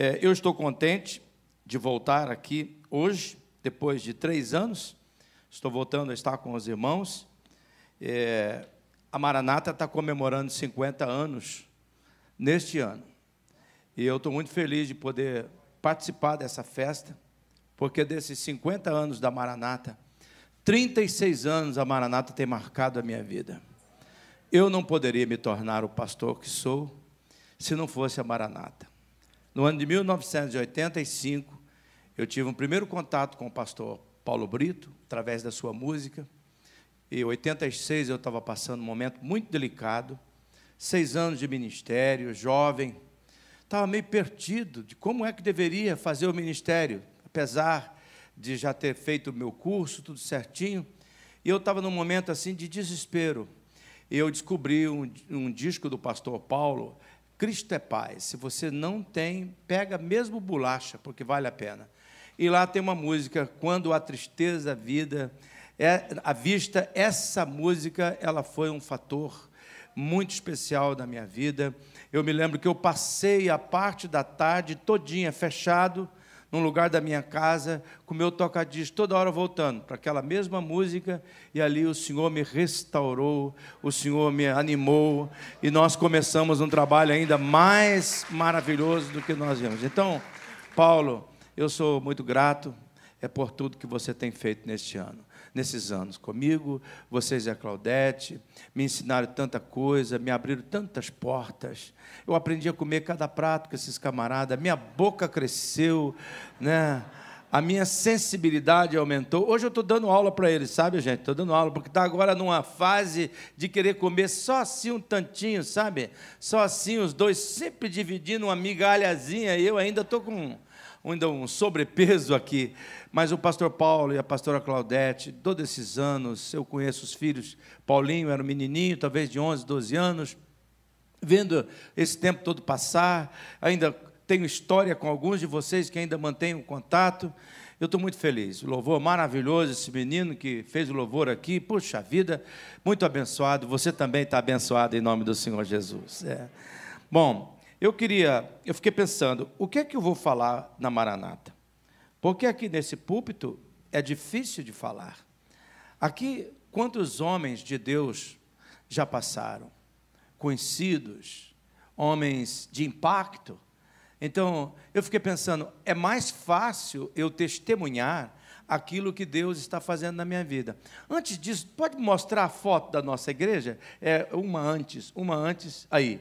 É, eu estou contente de voltar aqui hoje, depois de três anos. Estou voltando a estar com os irmãos. É, a Maranata está comemorando 50 anos neste ano. E eu estou muito feliz de poder participar dessa festa, porque desses 50 anos da Maranata, 36 anos a Maranata tem marcado a minha vida. Eu não poderia me tornar o pastor que sou se não fosse a Maranata. No ano de 1985, eu tive um primeiro contato com o pastor Paulo Brito, através da sua música. Em 86 eu estava passando um momento muito delicado, seis anos de ministério, jovem, estava meio perdido de como é que deveria fazer o ministério, apesar de já ter feito o meu curso, tudo certinho. E eu estava num momento assim de desespero. Eu descobri um, um disco do pastor Paulo, Cristo é paz. Se você não tem, pega mesmo bolacha, porque vale a pena. E lá tem uma música, Quando a Tristeza Vida é a vista, essa música, ela foi um fator muito especial na minha vida. Eu me lembro que eu passei a parte da tarde todinha fechado num lugar da minha casa, com meu tocadisco, toda hora voltando para aquela mesma música, e ali o Senhor me restaurou, o Senhor me animou, e nós começamos um trabalho ainda mais maravilhoso do que nós vimos. Então, Paulo, eu sou muito grato é por tudo que você tem feito neste ano nesses anos comigo, vocês e a Claudete, me ensinaram tanta coisa, me abriram tantas portas. Eu aprendi a comer cada prato com esses camaradas, minha boca cresceu, né? a minha sensibilidade aumentou. Hoje eu estou dando aula para eles, sabe, gente? Estou dando aula, porque está agora numa fase de querer comer só assim um tantinho, sabe? Só assim, os dois sempre dividindo uma migalhazinha, eu ainda estou com ainda um sobrepeso aqui. Mas o pastor Paulo e a pastora Claudete, todos esses anos, eu conheço os filhos. Paulinho era um menininho, talvez de 11, 12 anos, vendo esse tempo todo passar. Ainda tenho história com alguns de vocês que ainda mantêm o contato. Eu estou muito feliz. O louvor maravilhoso, esse menino que fez o louvor aqui. Puxa vida, muito abençoado. Você também está abençoado em nome do Senhor Jesus. É. Bom, eu queria, eu fiquei pensando, o que é que eu vou falar na Maranata? Porque aqui nesse púlpito é difícil de falar. Aqui, quantos homens de Deus já passaram? Conhecidos, homens de impacto. Então, eu fiquei pensando, é mais fácil eu testemunhar aquilo que Deus está fazendo na minha vida. Antes disso, pode mostrar a foto da nossa igreja? É uma antes, uma antes aí.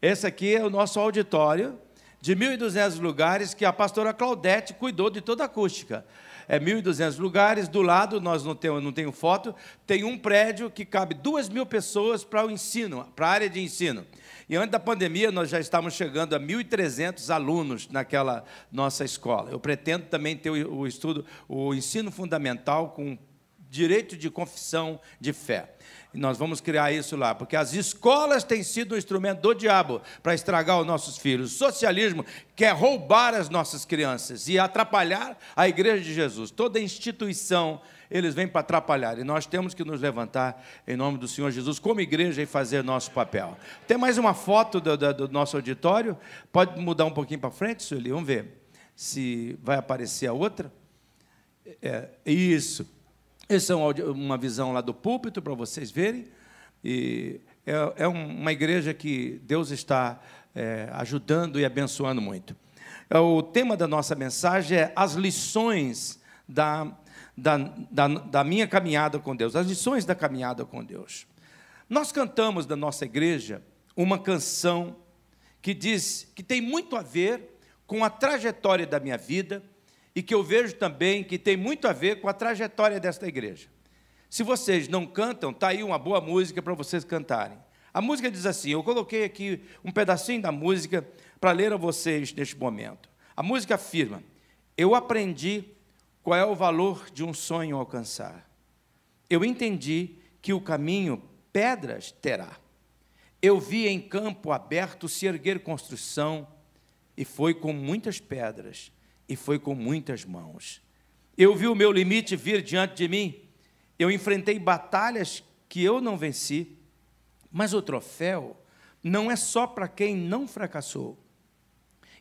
Esse aqui é o nosso auditório de 1.200 lugares que a pastora Claudete cuidou de toda a acústica. É 1.200 lugares, do lado, nós não temos, não tenho foto, tem um prédio que cabe 2 mil pessoas para o ensino, para a área de ensino. E antes da pandemia, nós já estávamos chegando a 1.300 alunos naquela nossa escola. Eu pretendo também ter o estudo, o ensino fundamental com direito de confissão de fé. E nós vamos criar isso lá, porque as escolas têm sido um instrumento do diabo para estragar os nossos filhos. O socialismo quer roubar as nossas crianças e atrapalhar a igreja de Jesus. Toda instituição eles vêm para atrapalhar. E nós temos que nos levantar em nome do Senhor Jesus como igreja e fazer nosso papel. Tem mais uma foto do, do, do nosso auditório? Pode mudar um pouquinho para frente, Sueli? Vamos ver se vai aparecer a outra. É, isso. Essa é uma visão lá do púlpito para vocês verem. E é, é uma igreja que Deus está é, ajudando e abençoando muito. É, o tema da nossa mensagem é as lições da, da, da, da minha caminhada com Deus, as lições da caminhada com Deus. Nós cantamos da nossa igreja uma canção que diz que tem muito a ver com a trajetória da minha vida e que eu vejo também que tem muito a ver com a trajetória desta igreja. Se vocês não cantam, está aí uma boa música para vocês cantarem. A música diz assim: eu coloquei aqui um pedacinho da música para ler a vocês neste momento. A música afirma: Eu aprendi qual é o valor de um sonho alcançar. Eu entendi que o caminho pedras terá. Eu vi em campo aberto se erguer construção, e foi com muitas pedras e foi com muitas mãos. Eu vi o meu limite vir diante de mim, eu enfrentei batalhas que eu não venci, mas o troféu não é só para quem não fracassou.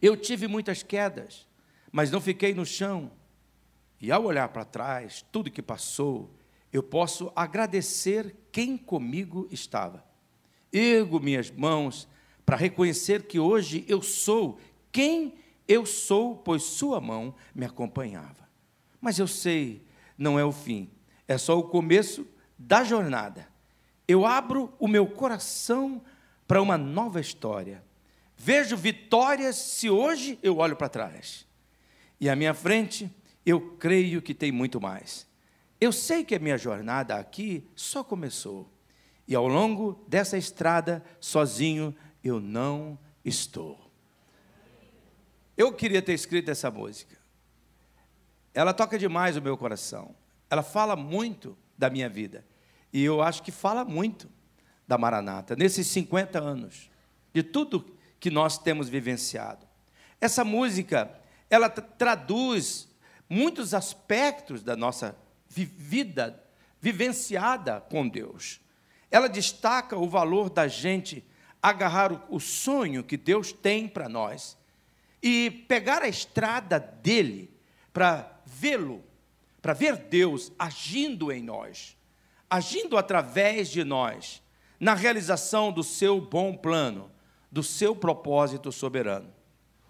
Eu tive muitas quedas, mas não fiquei no chão. E ao olhar para trás, tudo que passou, eu posso agradecer quem comigo estava. Ergo minhas mãos para reconhecer que hoje eu sou quem eu sou, pois Sua mão me acompanhava. Mas eu sei, não é o fim, é só o começo da jornada. Eu abro o meu coração para uma nova história. Vejo vitórias se hoje eu olho para trás. E à minha frente, eu creio que tem muito mais. Eu sei que a minha jornada aqui só começou. E ao longo dessa estrada, sozinho, eu não estou. Eu queria ter escrito essa música. Ela toca demais o meu coração. Ela fala muito da minha vida. E eu acho que fala muito da Maranata, nesses 50 anos, de tudo que nós temos vivenciado. Essa música, ela traduz muitos aspectos da nossa vida vivenciada com Deus. Ela destaca o valor da gente agarrar o sonho que Deus tem para nós e pegar a estrada dele para vê-lo, para ver Deus agindo em nós, agindo através de nós, na realização do seu bom plano, do seu propósito soberano.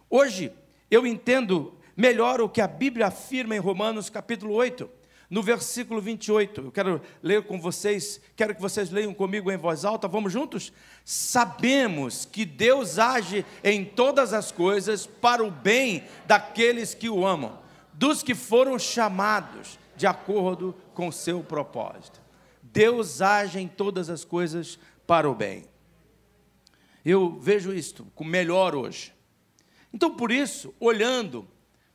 Hoje, eu entendo melhor o que a Bíblia afirma em Romanos capítulo 8, no versículo 28. Eu quero ler com vocês, quero que vocês leiam comigo em voz alta, vamos juntos? Sabemos que Deus age em todas as coisas para o bem daqueles que o amam, dos que foram chamados de acordo com o seu propósito. Deus age em todas as coisas para o bem. Eu vejo isto com melhor hoje. Então, por isso, olhando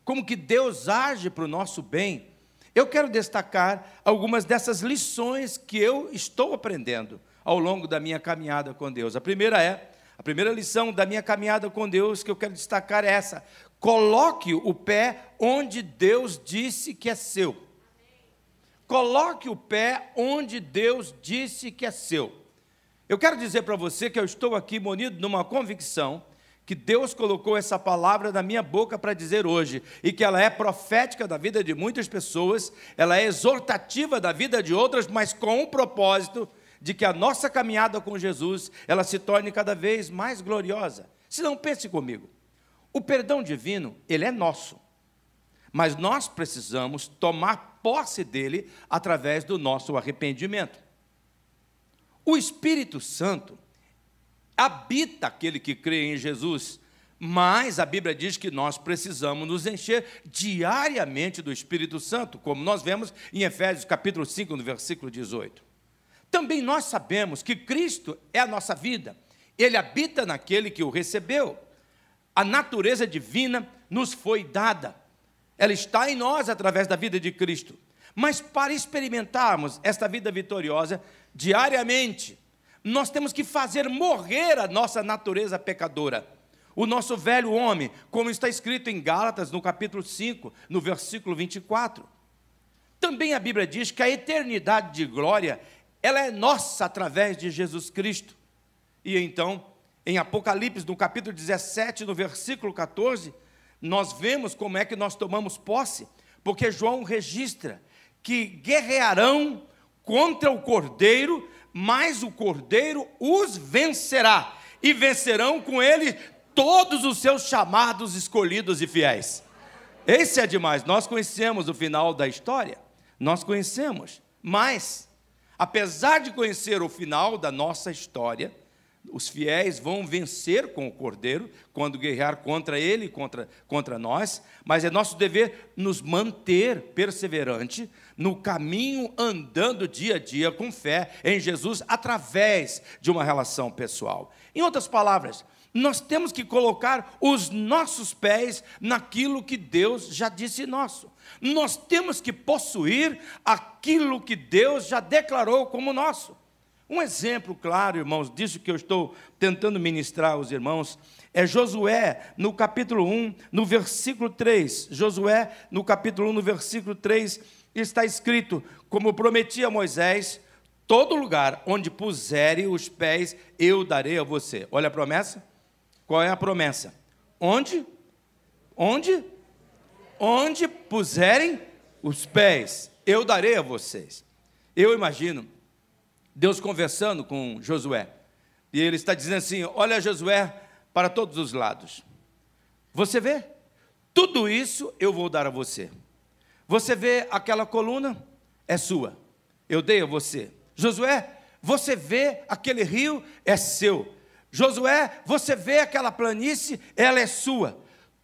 como que Deus age para o nosso bem, eu quero destacar algumas dessas lições que eu estou aprendendo ao longo da minha caminhada com Deus. A primeira é, a primeira lição da minha caminhada com Deus que eu quero destacar é essa: coloque o pé onde Deus disse que é seu. Coloque o pé onde Deus disse que é seu. Eu quero dizer para você que eu estou aqui munido numa convicção que Deus colocou essa palavra na minha boca para dizer hoje, e que ela é profética da vida de muitas pessoas, ela é exortativa da vida de outras, mas com o propósito de que a nossa caminhada com Jesus, ela se torne cada vez mais gloriosa. Se não pense comigo. O perdão divino, ele é nosso. Mas nós precisamos tomar posse dele através do nosso arrependimento. O Espírito Santo, habita aquele que crê em Jesus. Mas a Bíblia diz que nós precisamos nos encher diariamente do Espírito Santo, como nós vemos em Efésios capítulo 5, no versículo 18. Também nós sabemos que Cristo é a nossa vida. Ele habita naquele que o recebeu. A natureza divina nos foi dada. Ela está em nós através da vida de Cristo. Mas para experimentarmos esta vida vitoriosa diariamente, nós temos que fazer morrer a nossa natureza pecadora, o nosso velho homem, como está escrito em Gálatas, no capítulo 5, no versículo 24. Também a Bíblia diz que a eternidade de glória, ela é nossa através de Jesus Cristo. E então, em Apocalipse, no capítulo 17, no versículo 14, nós vemos como é que nós tomamos posse, porque João registra que guerrearão contra o Cordeiro mas o Cordeiro os vencerá, e vencerão com ele todos os seus chamados, escolhidos e fiéis. Esse é demais. Nós conhecemos o final da história, nós conhecemos, mas, apesar de conhecer o final da nossa história, os fiéis vão vencer com o Cordeiro quando guerrear contra ele, contra, contra nós, mas é nosso dever nos manter perseverante no caminho, andando dia a dia com fé em Jesus através de uma relação pessoal. Em outras palavras, nós temos que colocar os nossos pés naquilo que Deus já disse nosso. Nós temos que possuir aquilo que Deus já declarou como nosso. Um exemplo claro, irmãos, disso que eu estou tentando ministrar aos irmãos, é Josué, no capítulo 1, no versículo 3. Josué, no capítulo 1, no versículo 3, está escrito: Como prometi a Moisés, todo lugar onde puserem os pés, eu darei a você. Olha a promessa. Qual é a promessa? Onde onde? Onde puserem os pés, eu darei a vocês. Eu imagino Deus conversando com Josué. E ele está dizendo assim: Olha, Josué, para todos os lados. Você vê? Tudo isso eu vou dar a você. Você vê aquela coluna? É sua. Eu dei a você. Josué, você vê aquele rio? É seu. Josué, você vê aquela planície? Ela é sua.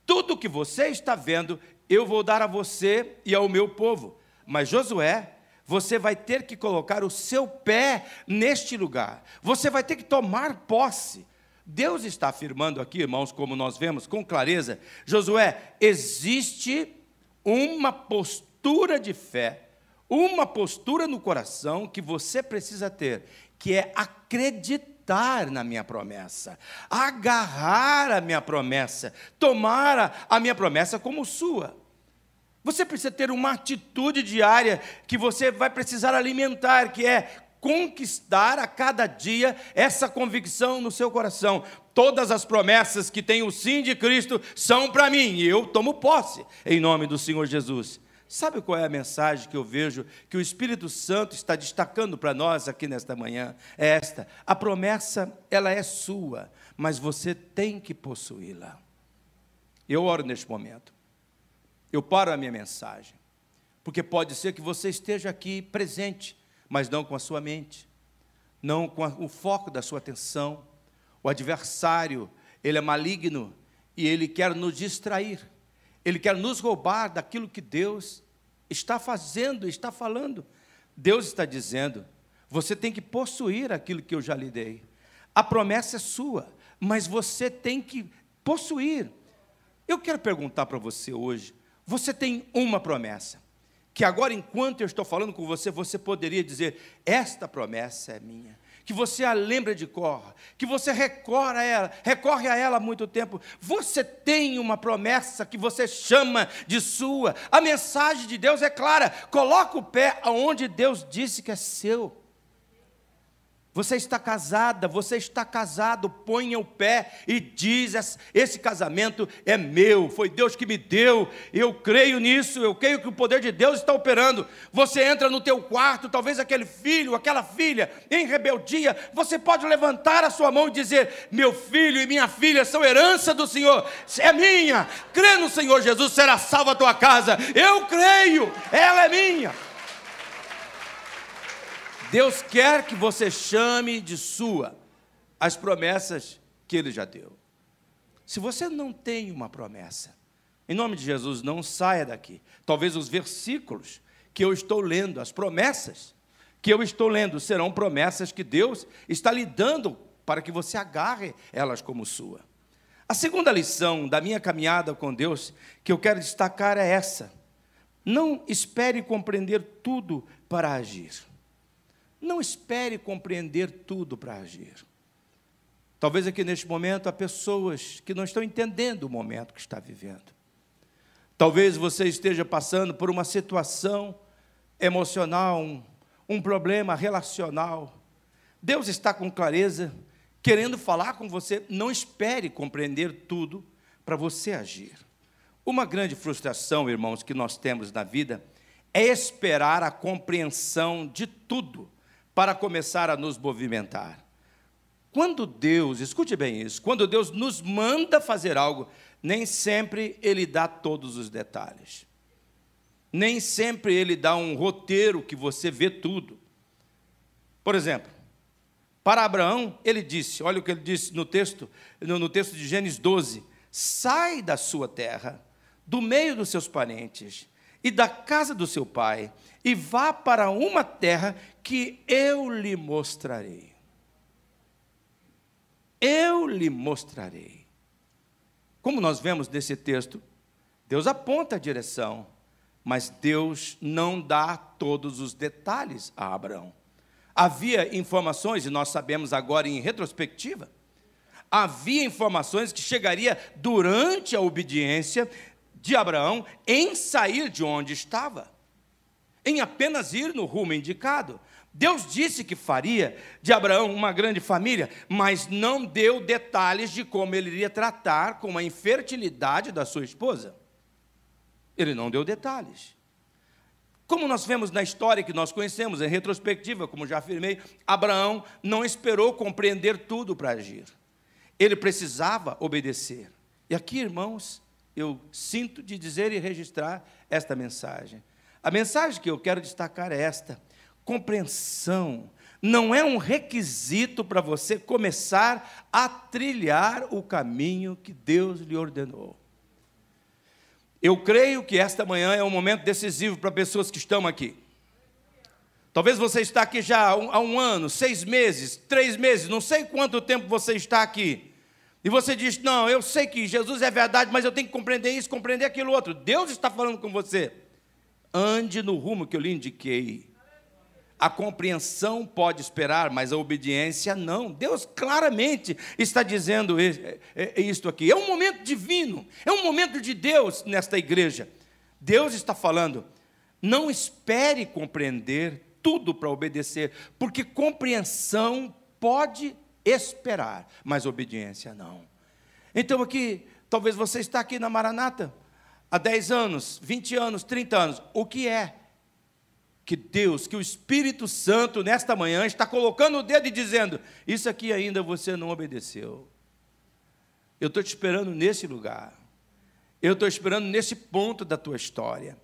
Tudo que você está vendo, eu vou dar a você e ao meu povo. Mas Josué, você vai ter que colocar o seu pé neste lugar. Você vai ter que tomar posse. Deus está afirmando aqui, irmãos, como nós vemos com clareza, Josué, existe uma postura de fé, uma postura no coração que você precisa ter, que é acreditar na minha promessa, agarrar a minha promessa, tomar a minha promessa como sua. Você precisa ter uma atitude diária que você vai precisar alimentar, que é conquistar a cada dia essa convicção no seu coração. Todas as promessas que tem o sim de Cristo são para mim, e eu tomo posse em nome do Senhor Jesus. Sabe qual é a mensagem que eu vejo que o Espírito Santo está destacando para nós aqui nesta manhã? É esta: a promessa, ela é sua, mas você tem que possuí-la. Eu oro neste momento. Eu paro a minha mensagem, porque pode ser que você esteja aqui presente mas não com a sua mente, não com o foco da sua atenção. O adversário, ele é maligno e ele quer nos distrair, ele quer nos roubar daquilo que Deus está fazendo, está falando. Deus está dizendo: você tem que possuir aquilo que eu já lhe dei. A promessa é sua, mas você tem que possuir. Eu quero perguntar para você hoje: você tem uma promessa que agora, enquanto eu estou falando com você, você poderia dizer: Esta promessa é minha. Que você a lembra de cor, que você recorre a ela, recorre a ela há muito tempo. Você tem uma promessa que você chama de sua. A mensagem de Deus é clara: coloca o pé aonde Deus disse que é seu. Você está casada, você está casado, ponha o pé e diz: esse casamento é meu, foi Deus que me deu, eu creio nisso, eu creio que o poder de Deus está operando. Você entra no teu quarto, talvez aquele filho, aquela filha, em rebeldia, você pode levantar a sua mão e dizer: meu filho e minha filha são herança do Senhor, é minha, crê no Senhor Jesus, será salva a tua casa, eu creio, ela é minha. Deus quer que você chame de sua as promessas que Ele já deu. Se você não tem uma promessa, em nome de Jesus, não saia daqui. Talvez os versículos que eu estou lendo, as promessas que eu estou lendo, serão promessas que Deus está lhe dando para que você agarre elas como sua. A segunda lição da minha caminhada com Deus que eu quero destacar é essa: não espere compreender tudo para agir. Não espere compreender tudo para agir. Talvez aqui neste momento há pessoas que não estão entendendo o momento que está vivendo. Talvez você esteja passando por uma situação emocional, um, um problema relacional. Deus está com clareza, querendo falar com você. Não espere compreender tudo para você agir. Uma grande frustração, irmãos, que nós temos na vida é esperar a compreensão de tudo para começar a nos movimentar. Quando Deus, escute bem isso, quando Deus nos manda fazer algo, nem sempre Ele dá todos os detalhes. Nem sempre Ele dá um roteiro que você vê tudo. Por exemplo, para Abraão, ele disse, olha o que ele disse no texto, no, no texto de Gênesis 12: sai da sua terra, do meio dos seus parentes e da casa do seu pai, e vá para uma terra que eu lhe mostrarei. Eu lhe mostrarei. Como nós vemos nesse texto, Deus aponta a direção, mas Deus não dá todos os detalhes a Abraão. Havia informações, e nós sabemos agora em retrospectiva, havia informações que chegaria durante a obediência de Abraão em sair de onde estava, em apenas ir no rumo indicado. Deus disse que faria de Abraão uma grande família, mas não deu detalhes de como ele iria tratar com a infertilidade da sua esposa. Ele não deu detalhes. Como nós vemos na história que nós conhecemos, em retrospectiva, como já afirmei, Abraão não esperou compreender tudo para agir. Ele precisava obedecer. E aqui, irmãos, eu sinto de dizer e registrar esta mensagem. A mensagem que eu quero destacar é esta: compreensão não é um requisito para você começar a trilhar o caminho que Deus lhe ordenou. Eu creio que esta manhã é um momento decisivo para pessoas que estão aqui. Talvez você está aqui já há um ano, seis meses, três meses, não sei quanto tempo você está aqui. E você diz: Não, eu sei que Jesus é verdade, mas eu tenho que compreender isso, compreender aquilo outro. Deus está falando com você. Ande no rumo que eu lhe indiquei. A compreensão pode esperar, mas a obediência não. Deus claramente está dizendo isto aqui. É um momento divino, é um momento de Deus nesta igreja. Deus está falando, não espere compreender tudo para obedecer, porque compreensão pode esperar, mas obediência não. Então aqui, talvez você está aqui na Maranata há 10 anos, 20 anos, 30 anos. O que é? Que Deus, que o Espírito Santo, nesta manhã, está colocando o dedo e dizendo: Isso aqui ainda você não obedeceu. Eu estou te esperando nesse lugar. Eu estou esperando nesse ponto da tua história.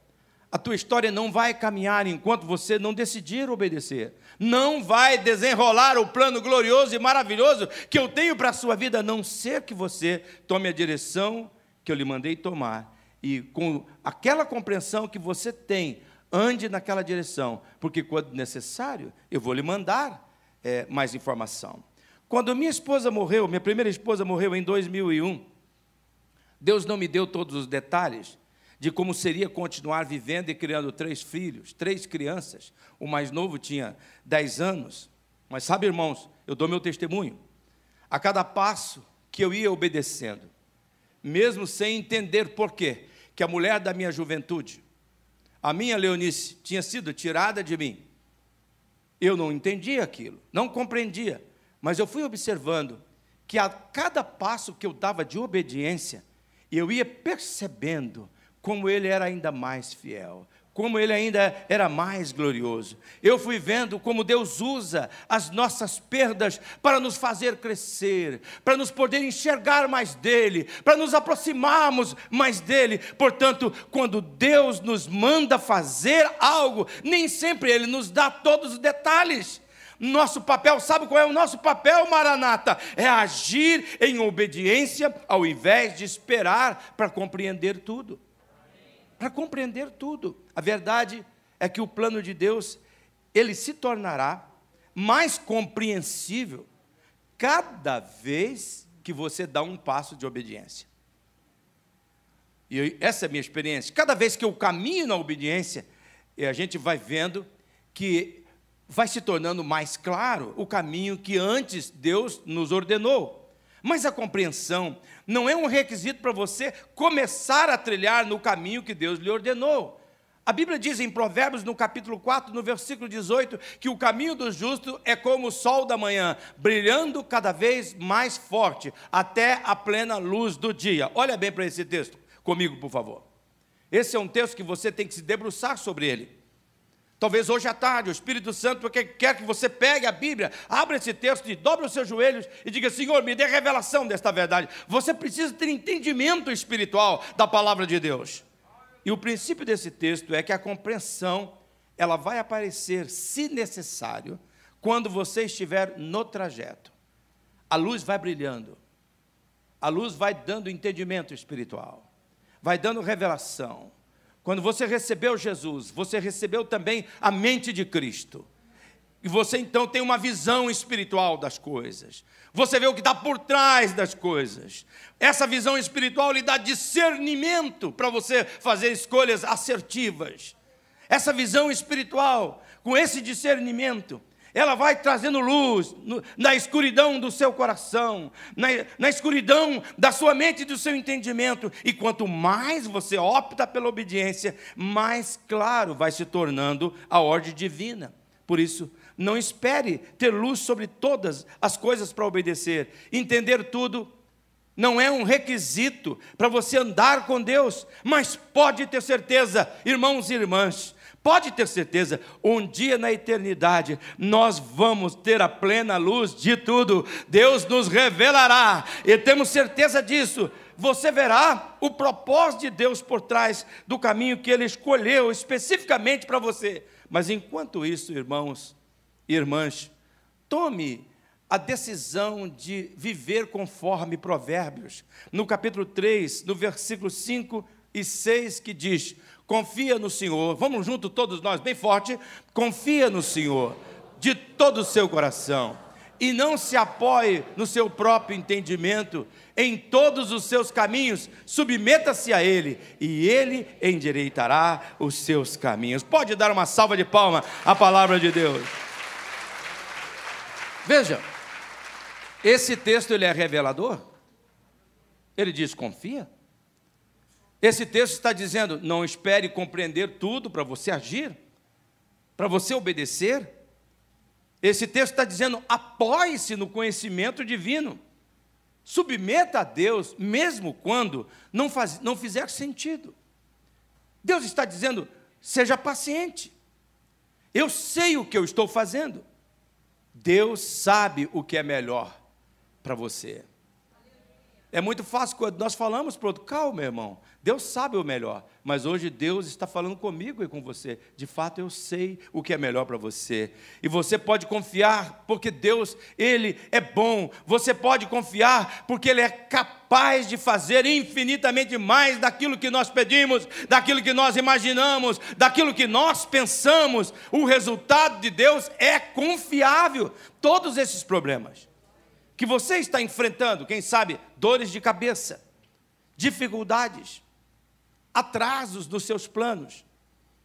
A tua história não vai caminhar enquanto você não decidir obedecer. Não vai desenrolar o plano glorioso e maravilhoso que eu tenho para a sua vida, a não ser que você tome a direção que eu lhe mandei tomar. E com aquela compreensão que você tem, ande naquela direção, porque quando necessário, eu vou lhe mandar é, mais informação. Quando minha esposa morreu, minha primeira esposa morreu em 2001, Deus não me deu todos os detalhes de como seria continuar vivendo e criando três filhos, três crianças. O mais novo tinha 10 anos. Mas sabe, irmãos, eu dou meu testemunho. A cada passo que eu ia obedecendo, mesmo sem entender por quê, que a mulher da minha juventude, a minha Leonice tinha sido tirada de mim. Eu não entendia aquilo, não compreendia, mas eu fui observando que a cada passo que eu dava de obediência, eu ia percebendo como ele era ainda mais fiel, como ele ainda era mais glorioso. Eu fui vendo como Deus usa as nossas perdas para nos fazer crescer, para nos poder enxergar mais dele, para nos aproximarmos mais dele. Portanto, quando Deus nos manda fazer algo, nem sempre ele nos dá todos os detalhes. Nosso papel, sabe qual é o nosso papel, Maranata? É agir em obediência ao invés de esperar para compreender tudo para compreender tudo. A verdade é que o plano de Deus, ele se tornará mais compreensível cada vez que você dá um passo de obediência. E essa é a minha experiência. Cada vez que eu caminho na obediência, a gente vai vendo que vai se tornando mais claro o caminho que antes Deus nos ordenou. Mas a compreensão não é um requisito para você começar a trilhar no caminho que Deus lhe ordenou. A Bíblia diz em Provérbios, no capítulo 4, no versículo 18, que o caminho do justo é como o sol da manhã, brilhando cada vez mais forte, até a plena luz do dia. Olha bem para esse texto comigo, por favor. Esse é um texto que você tem que se debruçar sobre ele. Talvez hoje à tarde, o Espírito Santo quer que você pegue a Bíblia, abra esse texto e dobre os seus joelhos e diga: Senhor, me dê revelação desta verdade. Você precisa ter entendimento espiritual da palavra de Deus. E o princípio desse texto é que a compreensão ela vai aparecer, se necessário, quando você estiver no trajeto. A luz vai brilhando, a luz vai dando entendimento espiritual, vai dando revelação quando você recebeu Jesus, você recebeu também a mente de Cristo. E você então tem uma visão espiritual das coisas. Você vê o que está por trás das coisas. Essa visão espiritual lhe dá discernimento para você fazer escolhas assertivas. Essa visão espiritual, com esse discernimento, ela vai trazendo luz no, na escuridão do seu coração, na, na escuridão da sua mente e do seu entendimento. E quanto mais você opta pela obediência, mais claro vai se tornando a ordem divina. Por isso, Não espere ter luz sobre todas as coisas para obedecer. Entender tudo não é um requisito para você andar com Deus, mas pode ter certeza, irmãos e irmãs, pode ter certeza, um dia na eternidade nós vamos ter a plena luz de tudo. Deus nos revelará e temos certeza disso. Você verá o propósito de Deus por trás do caminho que ele escolheu especificamente para você. Mas enquanto isso, irmãos e irmãs, tome a decisão de viver conforme Provérbios. No capítulo 3, no versículo 5 e 6, que diz: Confia no Senhor, vamos junto todos nós, bem forte, confia no Senhor de todo o seu coração e não se apoie no seu próprio entendimento, em todos os seus caminhos, submeta-se a Ele, e Ele endireitará os seus caminhos. Pode dar uma salva de palma à palavra de Deus. Veja, esse texto ele é revelador. Ele diz: confia. Esse texto está dizendo: não espere compreender tudo para você agir, para você obedecer. Esse texto está dizendo: apoie-se no conhecimento divino. Submeta a Deus, mesmo quando não, faz, não fizer sentido. Deus está dizendo: seja paciente. Eu sei o que eu estou fazendo. Deus sabe o que é melhor para você. É muito fácil quando nós falamos para outro, calma, irmão, Deus sabe o melhor, mas hoje Deus está falando comigo e com você. De fato, eu sei o que é melhor para você. E você pode confiar, porque Deus, Ele é bom. Você pode confiar, porque Ele é capaz de fazer infinitamente mais daquilo que nós pedimos, daquilo que nós imaginamos, daquilo que nós pensamos. O resultado de Deus é confiável. Todos esses problemas que você está enfrentando, quem sabe, dores de cabeça, dificuldades, atrasos nos seus planos,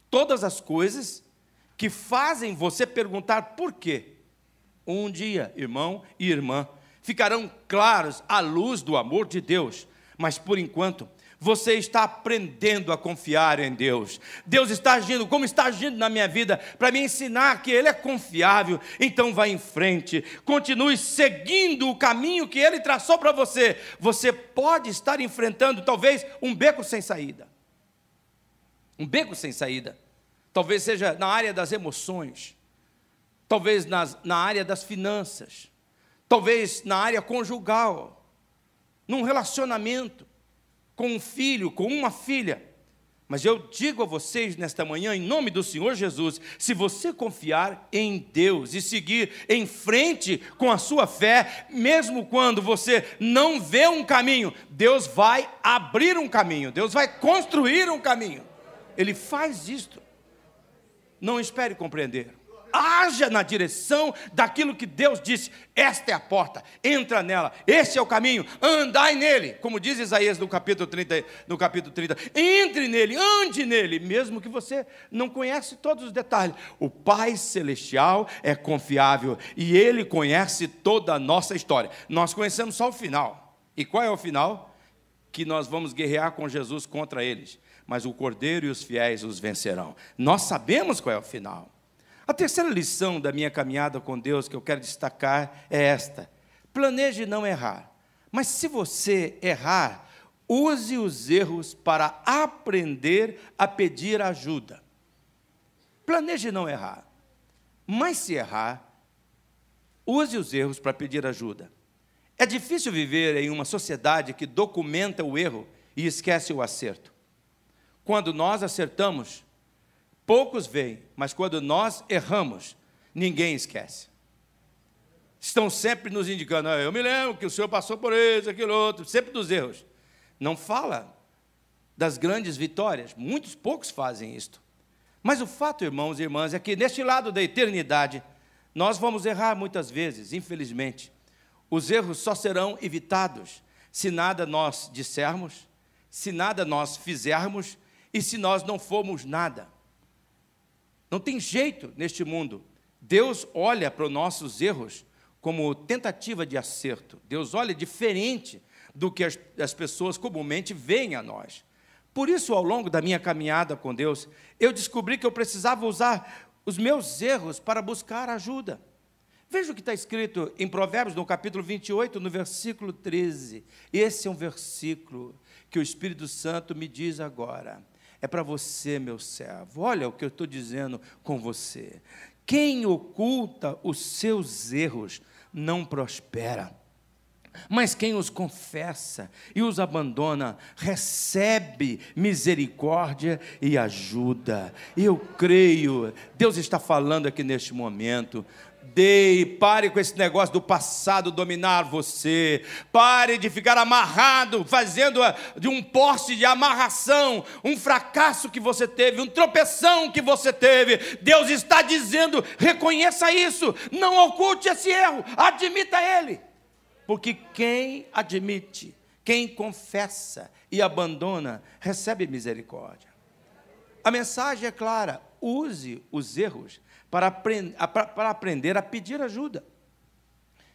todas as coisas que fazem você perguntar por quê. Um dia, irmão e irmã, ficarão claros à luz do amor de Deus, mas por enquanto você está aprendendo a confiar em Deus. Deus está agindo como está agindo na minha vida para me ensinar que Ele é confiável. Então vá em frente, continue seguindo o caminho que Ele traçou para você. Você pode estar enfrentando talvez um beco sem saída. Um beco sem saída. Talvez seja na área das emoções, talvez nas, na área das finanças, talvez na área conjugal, num relacionamento com um filho, com uma filha. Mas eu digo a vocês nesta manhã, em nome do Senhor Jesus, se você confiar em Deus e seguir em frente com a sua fé, mesmo quando você não vê um caminho, Deus vai abrir um caminho, Deus vai construir um caminho. Ele faz isto. Não espere compreender haja na direção daquilo que Deus disse. Esta é a porta, entra nela, este é o caminho, andai nele, como diz Isaías no capítulo 30, no capítulo 30. Entre nele, ande nele, mesmo que você não conhece todos os detalhes. O Pai celestial é confiável e ele conhece toda a nossa história. Nós conhecemos só o final. E qual é o final? Que nós vamos guerrear com Jesus contra eles. Mas o Cordeiro e os fiéis os vencerão. Nós sabemos qual é o final. A terceira lição da minha caminhada com Deus que eu quero destacar é esta: planeje não errar. Mas se você errar, use os erros para aprender a pedir ajuda. Planeje não errar. Mas se errar, use os erros para pedir ajuda. É difícil viver em uma sociedade que documenta o erro e esquece o acerto. Quando nós acertamos, Poucos veem, mas quando nós erramos, ninguém esquece. Estão sempre nos indicando, ah, eu me lembro que o senhor passou por isso, aquilo outro, sempre dos erros. Não fala das grandes vitórias, muitos poucos fazem isto. Mas o fato, irmãos e irmãs, é que neste lado da eternidade, nós vamos errar muitas vezes, infelizmente. Os erros só serão evitados se nada nós dissermos, se nada nós fizermos e se nós não formos nada. Não tem jeito neste mundo. Deus olha para os nossos erros como tentativa de acerto. Deus olha diferente do que as, as pessoas comumente veem a nós. Por isso, ao longo da minha caminhada com Deus, eu descobri que eu precisava usar os meus erros para buscar ajuda. Veja o que está escrito em Provérbios, no capítulo 28, no versículo 13. Esse é um versículo que o Espírito Santo me diz agora. É para você, meu servo. Olha o que eu estou dizendo com você. Quem oculta os seus erros não prospera. Mas quem os confessa e os abandona, recebe misericórdia e ajuda. Eu creio, Deus está falando aqui neste momento. Dei, pare com esse negócio do passado dominar você. Pare de ficar amarrado, fazendo de um poste de amarração, um fracasso que você teve, um tropeção que você teve. Deus está dizendo: reconheça isso, não oculte esse erro, admita ele. Porque quem admite, quem confessa e abandona, recebe misericórdia. A mensagem é clara: use os erros para, aprend para aprender a pedir ajuda.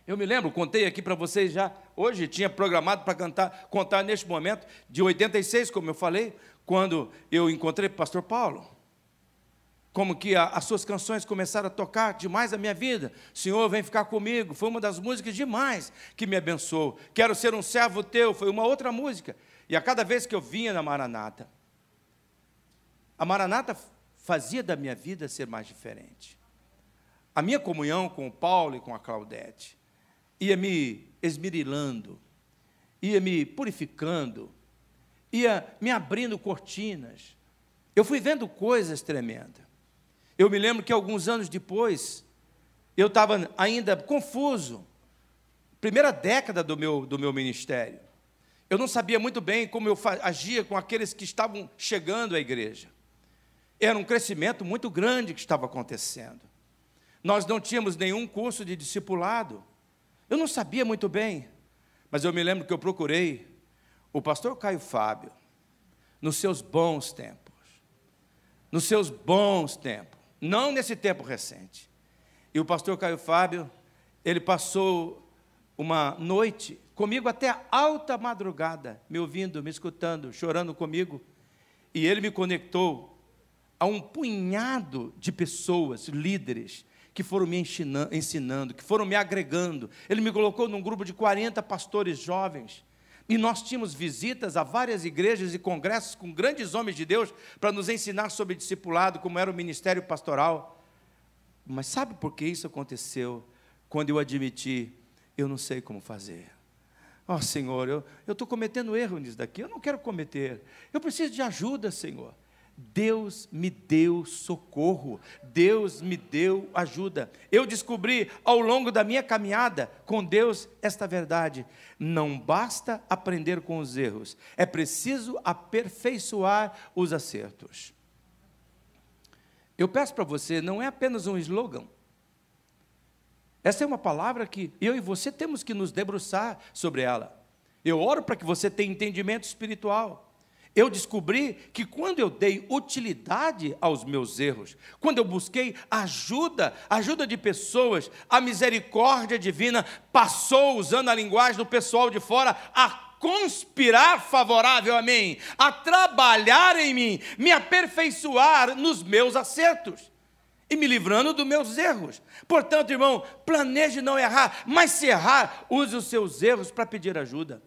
Eu me lembro, contei aqui para vocês já, hoje tinha programado para cantar, contar neste momento, de 86, como eu falei, quando eu encontrei o pastor Paulo. Como que a, as suas canções começaram a tocar demais a minha vida. Senhor, vem ficar comigo. Foi uma das músicas demais que me abençoou. Quero ser um servo teu. Foi uma outra música. E a cada vez que eu vinha na Maranata, a Maranata fazia da minha vida ser mais diferente. A minha comunhão com o Paulo e com a Claudete ia me esmirilando, ia me purificando, ia me abrindo cortinas. Eu fui vendo coisas tremendas. Eu me lembro que alguns anos depois, eu estava ainda confuso, primeira década do meu, do meu ministério. Eu não sabia muito bem como eu agia com aqueles que estavam chegando à igreja. Era um crescimento muito grande que estava acontecendo. Nós não tínhamos nenhum curso de discipulado. Eu não sabia muito bem, mas eu me lembro que eu procurei o pastor Caio Fábio, nos seus bons tempos. Nos seus bons tempos, não nesse tempo recente. E o pastor Caio Fábio, ele passou uma noite comigo até alta madrugada, me ouvindo, me escutando, chorando comigo. E ele me conectou a um punhado de pessoas, líderes, que foram me ensinando, que foram me agregando. Ele me colocou num grupo de 40 pastores jovens. E nós tínhamos visitas a várias igrejas e congressos com grandes homens de Deus para nos ensinar sobre discipulado, como era o ministério pastoral. Mas sabe por que isso aconteceu? Quando eu admiti, eu não sei como fazer. Oh, Senhor, eu estou cometendo erro nisso daqui, eu não quero cometer. Eu preciso de ajuda, Senhor. Deus me deu socorro, Deus me deu ajuda. Eu descobri ao longo da minha caminhada com Deus esta verdade. Não basta aprender com os erros, é preciso aperfeiçoar os acertos. Eu peço para você, não é apenas um slogan. Essa é uma palavra que eu e você temos que nos debruçar sobre ela. Eu oro para que você tenha entendimento espiritual eu descobri que quando eu dei utilidade aos meus erros, quando eu busquei ajuda, ajuda de pessoas, a misericórdia divina passou, usando a linguagem do pessoal de fora, a conspirar favorável a mim, a trabalhar em mim, me aperfeiçoar nos meus acertos e me livrando dos meus erros. Portanto, irmão, planeje não errar, mas se errar, use os seus erros para pedir ajuda.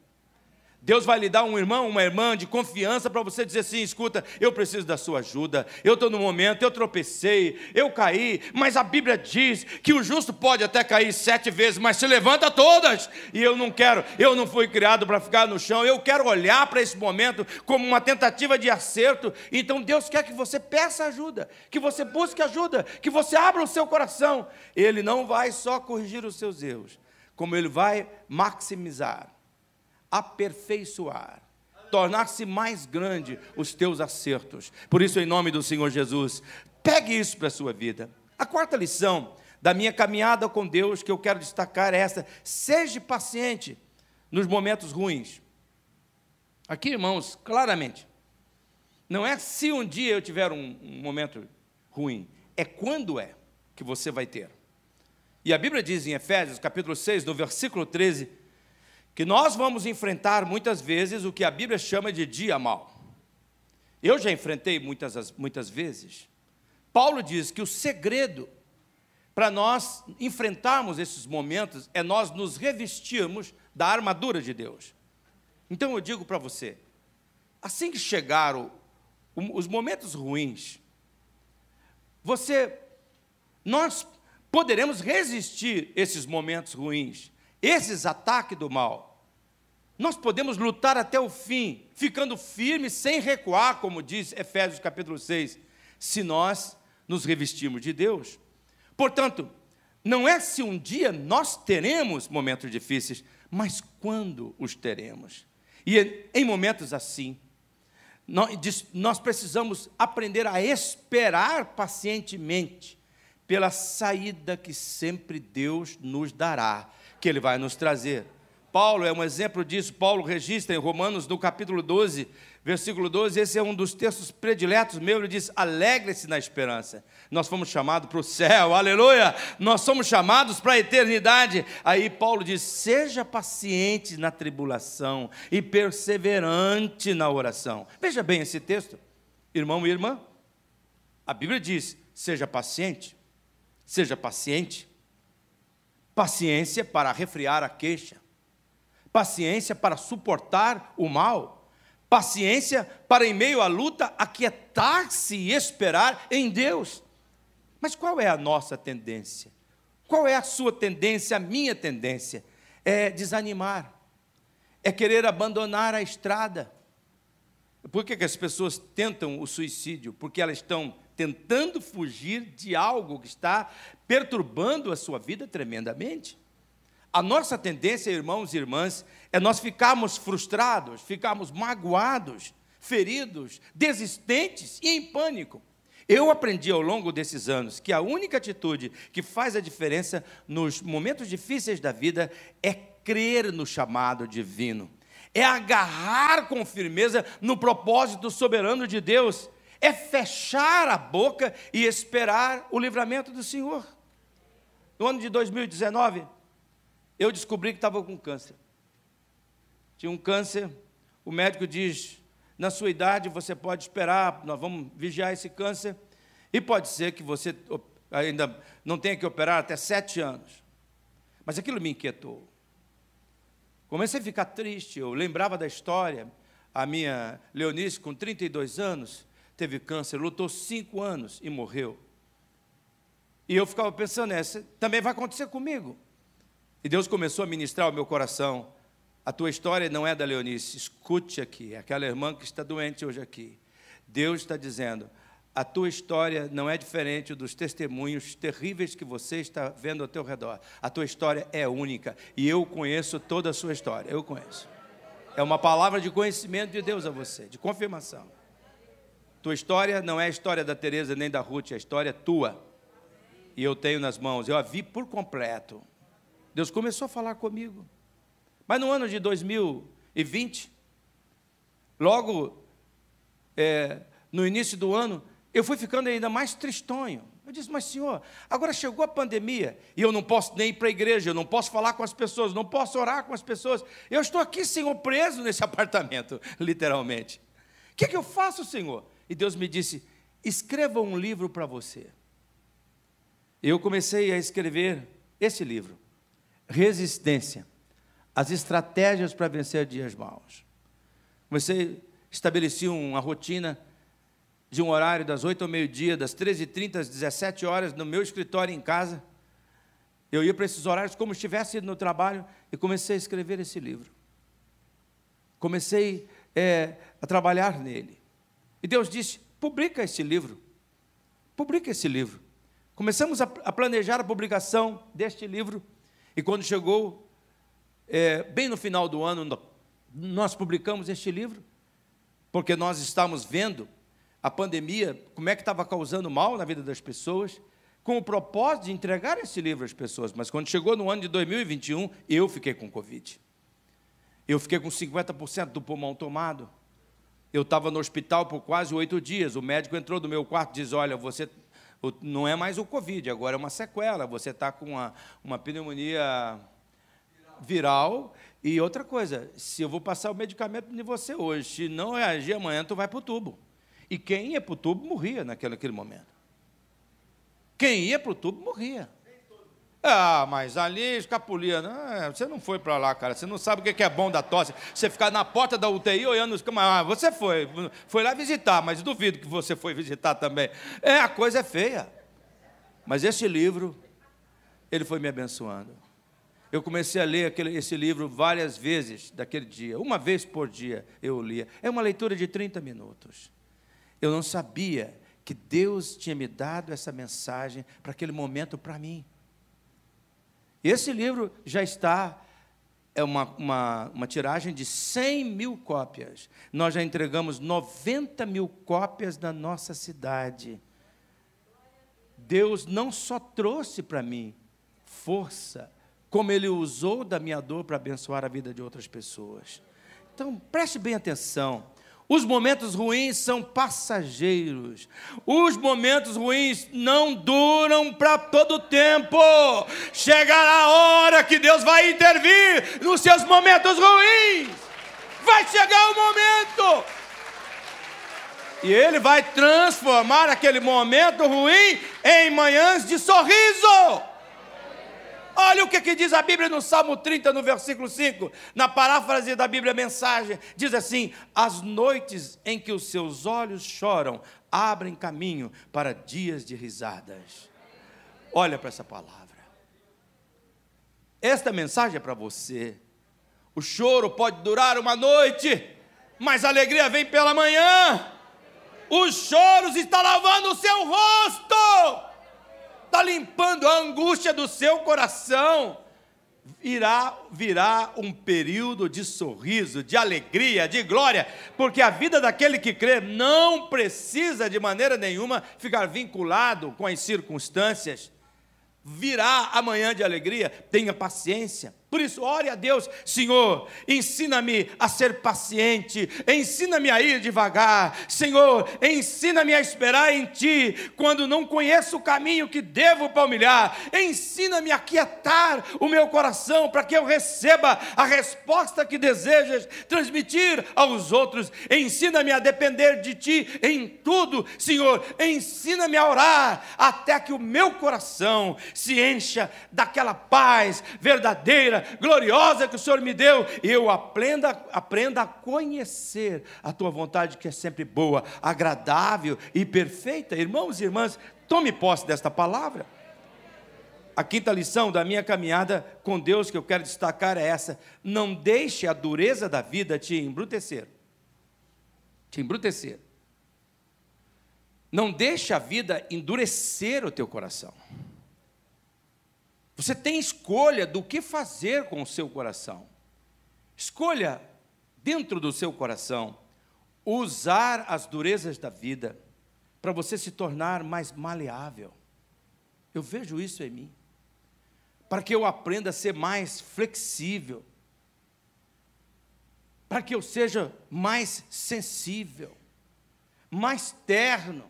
Deus vai lhe dar um irmão, uma irmã de confiança para você dizer assim: escuta, eu preciso da sua ajuda, eu estou no momento, eu tropecei, eu caí, mas a Bíblia diz que o justo pode até cair sete vezes, mas se levanta todas, e eu não quero, eu não fui criado para ficar no chão, eu quero olhar para esse momento como uma tentativa de acerto, então Deus quer que você peça ajuda, que você busque ajuda, que você abra o seu coração, Ele não vai só corrigir os seus erros, como Ele vai maximizar aperfeiçoar, tornar-se mais grande os teus acertos. Por isso, em nome do Senhor Jesus, pegue isso para a sua vida. A quarta lição da minha caminhada com Deus que eu quero destacar é essa: seja paciente nos momentos ruins. Aqui, irmãos, claramente, não é se um dia eu tiver um, um momento ruim, é quando é que você vai ter. E a Bíblia diz em Efésios, capítulo 6, no versículo 13, que nós vamos enfrentar muitas vezes o que a Bíblia chama de dia mal. Eu já enfrentei muitas, muitas vezes. Paulo diz que o segredo para nós enfrentarmos esses momentos é nós nos revestirmos da armadura de Deus. Então eu digo para você, assim que chegaram os momentos ruins, você, nós poderemos resistir esses momentos ruins, esses ataques do mal. Nós podemos lutar até o fim, ficando firmes sem recuar, como diz Efésios capítulo 6, se nós nos revestirmos de Deus. Portanto, não é se um dia nós teremos momentos difíceis, mas quando os teremos. E em momentos assim, nós precisamos aprender a esperar pacientemente pela saída que sempre Deus nos dará, que Ele vai nos trazer. Paulo é um exemplo disso. Paulo registra em Romanos, no capítulo 12, versículo 12. Esse é um dos textos prediletos meu. Ele diz: Alegre-se na esperança. Nós fomos chamados para o céu, aleluia. Nós somos chamados para a eternidade. Aí Paulo diz: Seja paciente na tribulação e perseverante na oração. Veja bem esse texto, irmão e irmã. A Bíblia diz: Seja paciente, seja paciente. Paciência para refriar a queixa paciência para suportar o mal, paciência para, em meio à luta, aquietar-se e esperar em Deus. Mas qual é a nossa tendência? Qual é a sua tendência, a minha tendência? É desanimar, é querer abandonar a estrada. Por que, que as pessoas tentam o suicídio? Porque elas estão tentando fugir de algo que está perturbando a sua vida tremendamente. A nossa tendência, irmãos e irmãs, é nós ficarmos frustrados, ficarmos magoados, feridos, desistentes e em pânico. Eu aprendi ao longo desses anos que a única atitude que faz a diferença nos momentos difíceis da vida é crer no chamado divino, é agarrar com firmeza no propósito soberano de Deus, é fechar a boca e esperar o livramento do Senhor. No ano de 2019, eu descobri que estava com câncer. Tinha um câncer, o médico diz: na sua idade você pode esperar, nós vamos vigiar esse câncer, e pode ser que você ainda não tenha que operar até sete anos. Mas aquilo me inquietou. Comecei a ficar triste, eu lembrava da história. A minha Leonice, com 32 anos, teve câncer, lutou cinco anos e morreu. E eu ficava pensando, essa também vai acontecer comigo. E Deus começou a ministrar ao meu coração. A tua história não é da Leonice, escute aqui, é aquela irmã que está doente hoje aqui. Deus está dizendo: a tua história não é diferente dos testemunhos terríveis que você está vendo ao teu redor. A tua história é única e eu conheço toda a sua história. Eu conheço. É uma palavra de conhecimento de Deus a você, de confirmação. Tua história não é a história da Teresa nem da Ruth, é a história tua. E eu tenho nas mãos, eu a vi por completo. Deus começou a falar comigo. Mas no ano de 2020, logo é, no início do ano, eu fui ficando ainda mais tristonho. Eu disse, mas senhor, agora chegou a pandemia e eu não posso nem ir para a igreja, eu não posso falar com as pessoas, não posso orar com as pessoas. Eu estou aqui, senhor, preso nesse apartamento, literalmente. O que, é que eu faço, senhor? E Deus me disse: escreva um livro para você. Eu comecei a escrever esse livro resistência, as estratégias para vencer dias maus. Comecei, estabeleci uma rotina de um horário das 8 ao meio-dia, das 13h30 às 17 horas, no meu escritório em casa. Eu ia para esses horários como se estivesse no trabalho e comecei a escrever esse livro. Comecei é, a trabalhar nele. E Deus disse: publica esse livro. Publica esse livro. Começamos a, a planejar a publicação deste livro e quando chegou, é, bem no final do ano, nós publicamos este livro, porque nós estávamos vendo a pandemia, como é que estava causando mal na vida das pessoas, com o propósito de entregar esse livro às pessoas. Mas quando chegou no ano de 2021, eu fiquei com Covid. Eu fiquei com 50% do pulmão tomado. Eu estava no hospital por quase oito dias. O médico entrou no meu quarto e diz: Olha, você não é mais o Covid, agora é uma sequela. Você está com uma, uma pneumonia viral. E outra coisa, se eu vou passar o medicamento de você hoje, se não reagir amanhã, tu vai para o tubo. E quem ia para o tubo morria naquele, naquele momento. Quem ia para o tubo morria. Ah, mas ali escapulia. Não, você não foi para lá, cara. Você não sabe o que é bom da tosse. Você ficar na porta da UTI olhando os camaradas. Ah, você foi. Foi lá visitar, mas duvido que você foi visitar também. É, a coisa é feia. Mas esse livro, ele foi me abençoando. Eu comecei a ler aquele, esse livro várias vezes daquele dia. Uma vez por dia eu lia. É uma leitura de 30 minutos. Eu não sabia que Deus tinha me dado essa mensagem para aquele momento para mim. Esse livro já está, é uma, uma, uma, tiragem de 100 mil cópias. Nós já entregamos 90 mil cópias na nossa cidade. Deus não só trouxe para mim força, como Ele usou da minha dor para abençoar a vida de outras pessoas. Então, preste bem atenção. Os momentos ruins são passageiros. Os momentos ruins não duram para todo tempo. Chegará a hora que Deus vai intervir nos seus momentos ruins. Vai chegar o momento. E Ele vai transformar aquele momento ruim em manhãs de sorriso. Olha o que, que, diz a Bíblia no Salmo 30, no versículo 5, na paráfrase da Bíblia Mensagem, diz assim: As noites em que os seus olhos choram abrem caminho para dias de risadas. Olha para essa palavra. Esta mensagem é para você. O choro pode durar uma noite, mas a alegria vem pela manhã. Os choros estão lavando o seu rosto está limpando a angústia do seu coração. Irá virá um período de sorriso, de alegria, de glória, porque a vida daquele que crê não precisa de maneira nenhuma ficar vinculado com as circunstâncias. Virá amanhã de alegria, tenha paciência. Por isso, ore a Deus, Senhor, ensina-me a ser paciente, ensina-me a ir devagar, Senhor, ensina-me a esperar em Ti, quando não conheço o caminho que devo palmilhar, ensina-me a quietar o meu coração, para que eu receba a resposta que desejas transmitir aos outros, ensina-me a depender de Ti em tudo, Senhor, ensina-me a orar, até que o meu coração se encha daquela paz verdadeira gloriosa que o Senhor me deu, e eu aprenda, aprenda a conhecer a tua vontade, que é sempre boa, agradável e perfeita. Irmãos e irmãs, tome posse desta palavra. A quinta lição da minha caminhada com Deus que eu quero destacar é essa: não deixe a dureza da vida te embrutecer. Te embrutecer. Não deixe a vida endurecer o teu coração. Você tem escolha do que fazer com o seu coração. Escolha, dentro do seu coração, usar as durezas da vida para você se tornar mais maleável. Eu vejo isso em mim. Para que eu aprenda a ser mais flexível. Para que eu seja mais sensível, mais terno.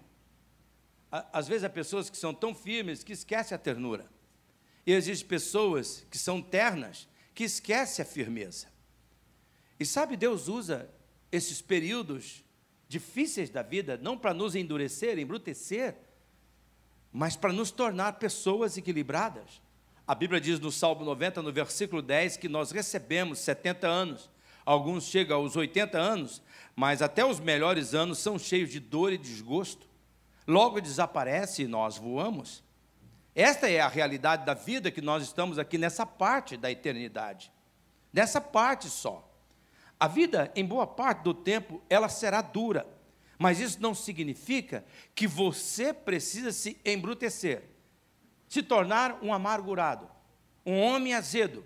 Às vezes há pessoas que são tão firmes que esquecem a ternura. E existem pessoas que são ternas, que esquecem a firmeza. E sabe, Deus usa esses períodos difíceis da vida não para nos endurecer, embrutecer, mas para nos tornar pessoas equilibradas. A Bíblia diz no Salmo 90, no versículo 10, que nós recebemos 70 anos. Alguns chegam aos 80 anos, mas até os melhores anos são cheios de dor e desgosto. Logo desaparece e nós voamos. Esta é a realidade da vida que nós estamos aqui nessa parte da eternidade. Nessa parte só. A vida, em boa parte do tempo, ela será dura. Mas isso não significa que você precisa se embrutecer, se tornar um amargurado, um homem azedo,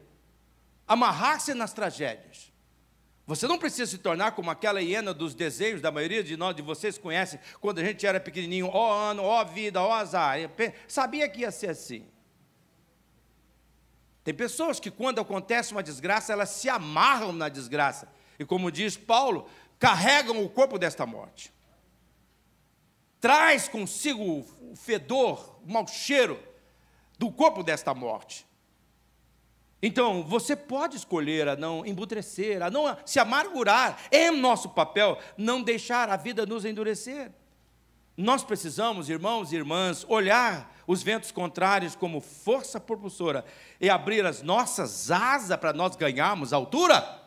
amarrar-se nas tragédias. Você não precisa se tornar como aquela hiena dos desejos da maioria de nós, de vocês conhecem, quando a gente era pequenininho, ó oh, ano, ó oh, vida, ó oh, azar. Sabia que ia ser assim. Tem pessoas que quando acontece uma desgraça, elas se amarram na desgraça. E como diz Paulo, carregam o corpo desta morte. Traz consigo o fedor, o mau cheiro do corpo desta morte. Então, você pode escolher a não embutrecer, a não se amargurar. É nosso papel não deixar a vida nos endurecer. Nós precisamos, irmãos e irmãs, olhar os ventos contrários como força propulsora e abrir as nossas asas para nós ganharmos altura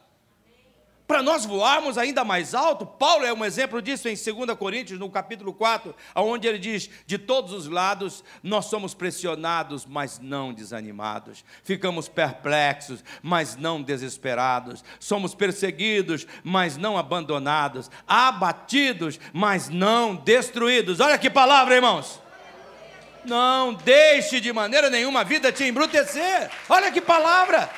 para nós voarmos ainda mais alto. Paulo é um exemplo disso em 2 Coríntios, no capítulo 4, onde ele diz: De todos os lados nós somos pressionados, mas não desanimados. Ficamos perplexos, mas não desesperados. Somos perseguidos, mas não abandonados. Abatidos, mas não destruídos. Olha que palavra, irmãos. Não deixe de maneira nenhuma a vida te embrutecer. Olha que palavra.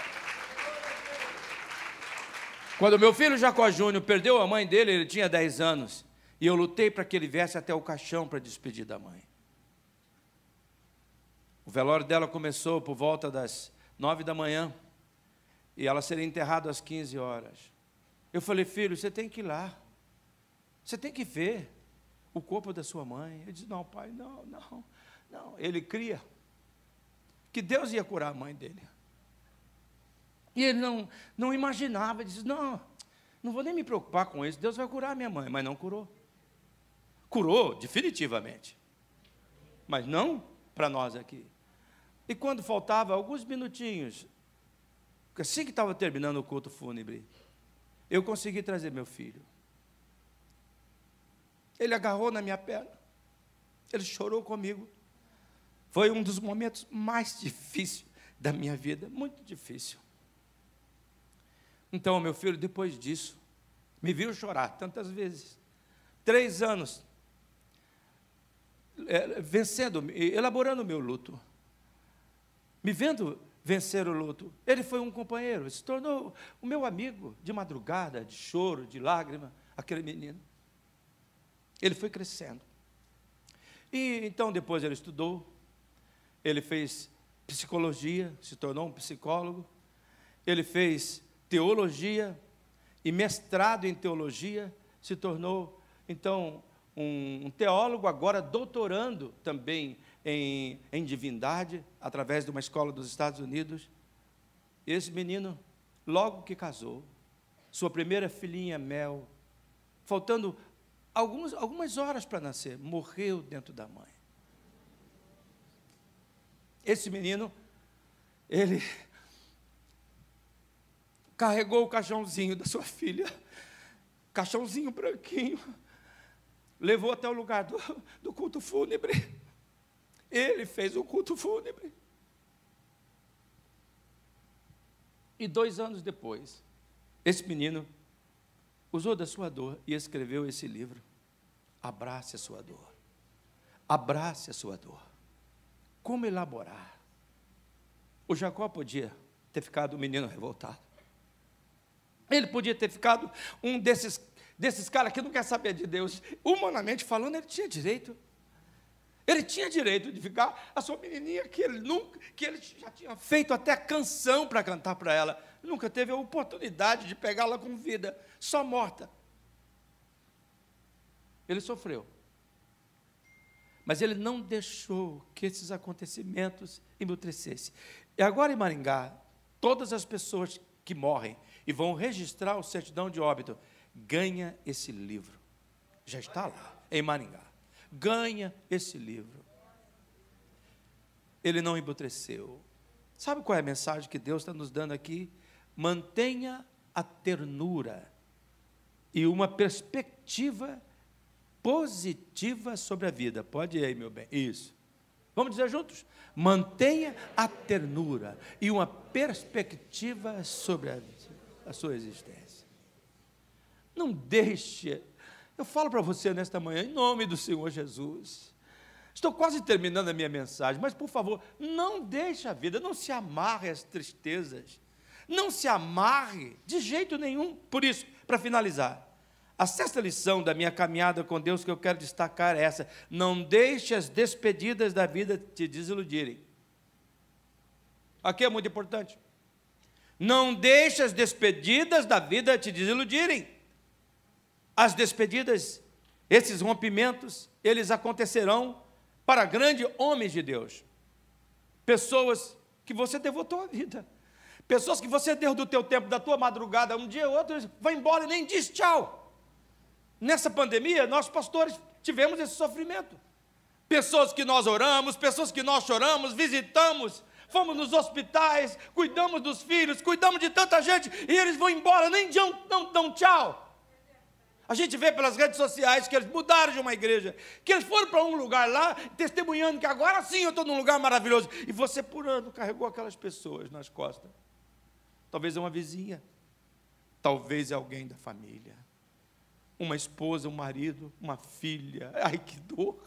Quando meu filho Jacó Júnior perdeu a mãe dele, ele tinha 10 anos, e eu lutei para que ele viesse até o caixão para despedir da mãe. O velório dela começou por volta das 9 da manhã, e ela seria enterrada às 15 horas. Eu falei, filho, você tem que ir lá, você tem que ver o corpo da sua mãe. Ele disse, não, pai, não, não, não. Ele cria que Deus ia curar a mãe dele. E ele não, não imaginava, ele disse: Não, não vou nem me preocupar com isso, Deus vai curar minha mãe. Mas não curou. Curou, definitivamente. Mas não para nós aqui. E quando faltava alguns minutinhos, assim que estava terminando o culto fúnebre, eu consegui trazer meu filho. Ele agarrou na minha perna, ele chorou comigo. Foi um dos momentos mais difíceis da minha vida, muito difícil. Então, meu filho, depois disso, me viu chorar tantas vezes. Três anos, é, vencendo, elaborando o meu luto. Me vendo vencer o luto. Ele foi um companheiro, se tornou o meu amigo de madrugada, de choro, de lágrima, aquele menino. Ele foi crescendo. E então depois ele estudou, ele fez psicologia, se tornou um psicólogo, ele fez teologia e mestrado em teologia, se tornou, então, um, um teólogo, agora doutorando também em, em divindade, através de uma escola dos Estados Unidos. Esse menino, logo que casou, sua primeira filhinha, Mel, faltando algumas, algumas horas para nascer, morreu dentro da mãe. Esse menino, ele carregou o caixãozinho da sua filha, caixãozinho branquinho, levou até o lugar do, do culto fúnebre. Ele fez o culto fúnebre. E dois anos depois, esse menino usou da sua dor e escreveu esse livro. Abrace a sua dor. Abrace a sua dor. Como elaborar? O Jacó podia ter ficado um menino revoltado. Ele podia ter ficado um desses, desses caras que não quer saber de Deus. Humanamente falando, ele tinha direito. Ele tinha direito de ficar a sua menininha que ele nunca, que ele já tinha feito até canção para cantar para ela. Nunca teve a oportunidade de pegá-la com vida, só morta. Ele sofreu. Mas ele não deixou que esses acontecimentos emutrecessem. E agora em Maringá, todas as pessoas que morrem e vão registrar o certidão de óbito. Ganha esse livro. Já está lá, em Maringá. Ganha esse livro. Ele não embutreceu. Sabe qual é a mensagem que Deus está nos dando aqui? Mantenha a ternura e uma perspectiva positiva sobre a vida. Pode ir aí, meu bem. Isso. Vamos dizer juntos? Mantenha a ternura e uma perspectiva sobre a vida a sua existência. Não deixe. Eu falo para você nesta manhã, em nome do Senhor Jesus. Estou quase terminando a minha mensagem, mas por favor, não deixe a vida, não se amarre às tristezas. Não se amarre de jeito nenhum. Por isso, para finalizar, a sexta lição da minha caminhada com Deus que eu quero destacar é essa: não deixe as despedidas da vida te desiludirem. Aqui é muito importante. Não deixe as despedidas da vida te desiludirem. As despedidas, esses rompimentos, eles acontecerão para grandes homens de Deus. Pessoas que você devotou a vida. Pessoas que você deu do teu tempo, da tua madrugada, um dia ou outro, vai embora e nem diz tchau. Nessa pandemia, nós pastores tivemos esse sofrimento. Pessoas que nós oramos, pessoas que nós choramos, visitamos, fomos nos hospitais, cuidamos dos filhos, cuidamos de tanta gente, e eles vão embora, nem dão, não dão tchau. A gente vê pelas redes sociais que eles mudaram de uma igreja, que eles foram para um lugar lá, testemunhando que agora sim eu estou num lugar maravilhoso. E você, por ano, carregou aquelas pessoas nas costas. Talvez é uma vizinha, talvez é alguém da família, uma esposa, um marido, uma filha. Ai, que dor!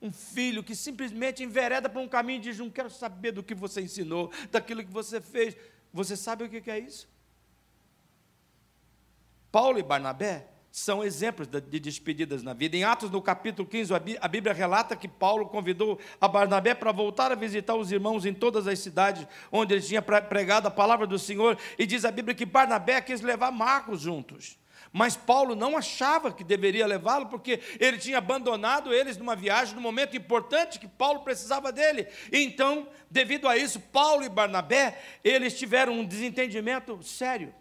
Um filho que simplesmente envereda para um caminho e diz: Não quero saber do que você ensinou, daquilo que você fez. Você sabe o que é isso? Paulo e Barnabé são exemplos de despedidas na vida. Em Atos, no capítulo 15, a Bíblia relata que Paulo convidou a Barnabé para voltar a visitar os irmãos em todas as cidades onde ele tinha pregado a palavra do Senhor. E diz a Bíblia que Barnabé quis levar Marcos juntos. Mas Paulo não achava que deveria levá-lo, porque ele tinha abandonado eles numa viagem, num momento importante que Paulo precisava dele. Então, devido a isso, Paulo e Barnabé, eles tiveram um desentendimento sério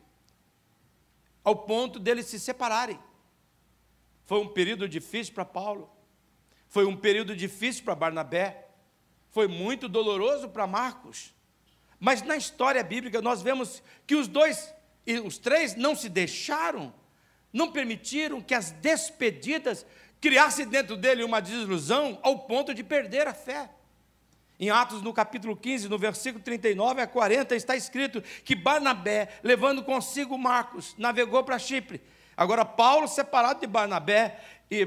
ao ponto deles se separarem. Foi um período difícil para Paulo, foi um período difícil para Barnabé, foi muito doloroso para Marcos. Mas na história bíblica nós vemos que os dois e os três não se deixaram, não permitiram que as despedidas criassem dentro dele uma desilusão ao ponto de perder a fé. Em Atos, no capítulo 15, no versículo 39 a 40, está escrito que Barnabé, levando consigo Marcos, navegou para Chipre. Agora, Paulo, separado de Barnabé, e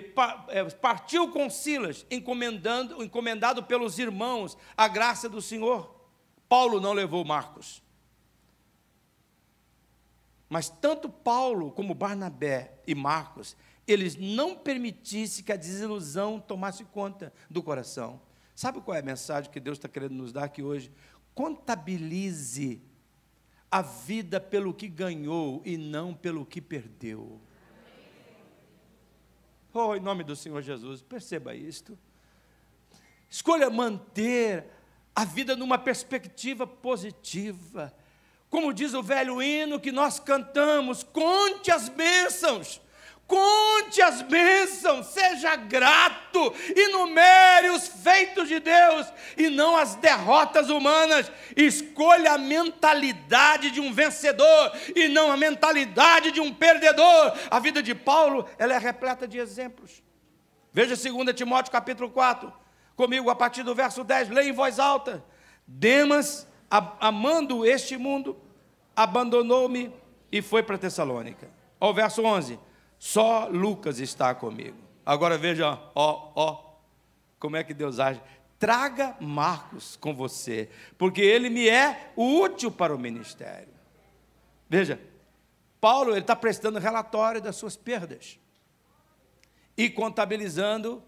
é, partiu com Silas, encomendando, encomendado pelos irmãos a graça do Senhor. Paulo não levou Marcos. Mas tanto Paulo como Barnabé e Marcos, eles não permitissem que a desilusão tomasse conta do coração. Sabe qual é a mensagem que Deus está querendo nos dar aqui hoje? Contabilize a vida pelo que ganhou e não pelo que perdeu. Oh, em nome do Senhor Jesus, perceba isto. Escolha manter a vida numa perspectiva positiva. Como diz o velho hino que nós cantamos, conte as bênçãos conte as bênçãos, seja grato, enumere os feitos de Deus e não as derrotas humanas. Escolha a mentalidade de um vencedor e não a mentalidade de um perdedor. A vida de Paulo, ela é repleta de exemplos. Veja 2 Timóteo capítulo 4, comigo a partir do verso 10, leia em voz alta. Demas, amando este mundo, abandonou-me e foi para Tessalônica. Ao verso 11 só Lucas está comigo. Agora veja, ó, ó, como é que Deus age. Traga Marcos com você, porque ele me é útil para o ministério. Veja, Paulo ele está prestando relatório das suas perdas e contabilizando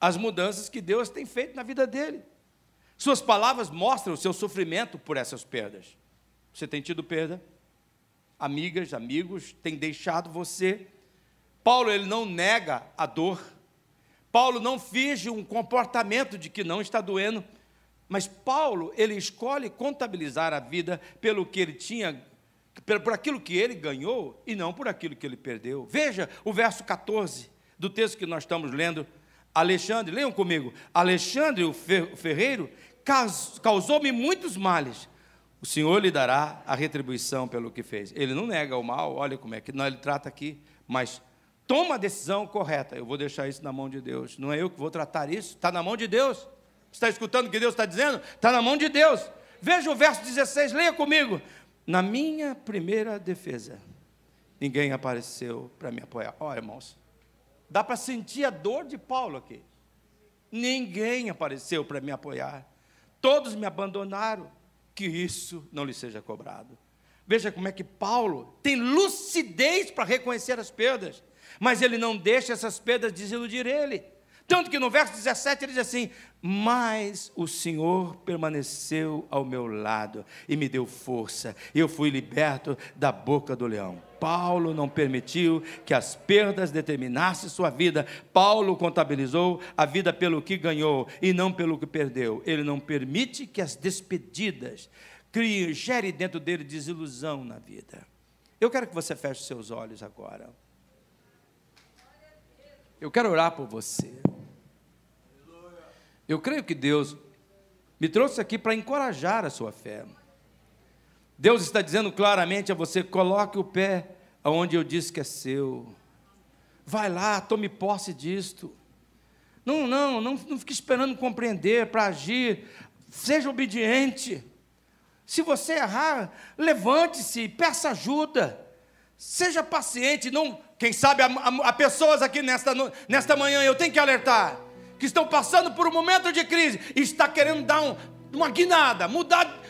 as mudanças que Deus tem feito na vida dele. Suas palavras mostram o seu sofrimento por essas perdas. Você tem tido perda? Amigas, amigos têm deixado você Paulo ele não nega a dor. Paulo não finge um comportamento de que não está doendo, mas Paulo ele escolhe contabilizar a vida pelo que ele tinha, por aquilo que ele ganhou e não por aquilo que ele perdeu. Veja o verso 14 do texto que nós estamos lendo. Alexandre, leiam comigo. Alexandre, o ferreiro, causou-me muitos males. O Senhor lhe dará a retribuição pelo que fez. Ele não nega o mal, olha como é que não, ele trata aqui, mas toma a decisão correta. Eu vou deixar isso na mão de Deus. Não é eu que vou tratar isso, está na mão de Deus. Está escutando o que Deus está dizendo? Está na mão de Deus. Veja o verso 16, leia comigo. Na minha primeira defesa, ninguém apareceu para me apoiar. Oh, irmãos, dá para sentir a dor de Paulo aqui. Ninguém apareceu para me apoiar. Todos me abandonaram. Que isso não lhe seja cobrado. Veja como é que Paulo tem lucidez para reconhecer as perdas mas ele não deixa essas pedras desiludir ele. Tanto que no verso 17 ele diz assim: Mas o Senhor permaneceu ao meu lado e me deu força, e eu fui liberto da boca do leão. Paulo não permitiu que as perdas determinassem sua vida. Paulo contabilizou a vida pelo que ganhou e não pelo que perdeu. Ele não permite que as despedidas criem, gere dentro dele desilusão na vida. Eu quero que você feche seus olhos agora. Eu quero orar por você. Eu creio que Deus me trouxe aqui para encorajar a sua fé. Deus está dizendo claramente a você: coloque o pé aonde eu disse que é seu. Vai lá, tome posse disto. Não, não, não, não fique esperando compreender para agir. Seja obediente. Se você errar, levante-se, peça ajuda. Seja paciente. Não, quem sabe há, pessoas aqui nesta, nesta manhã, eu tenho que alertar, que estão passando por um momento de crise e está querendo dar um, uma guinada, mudar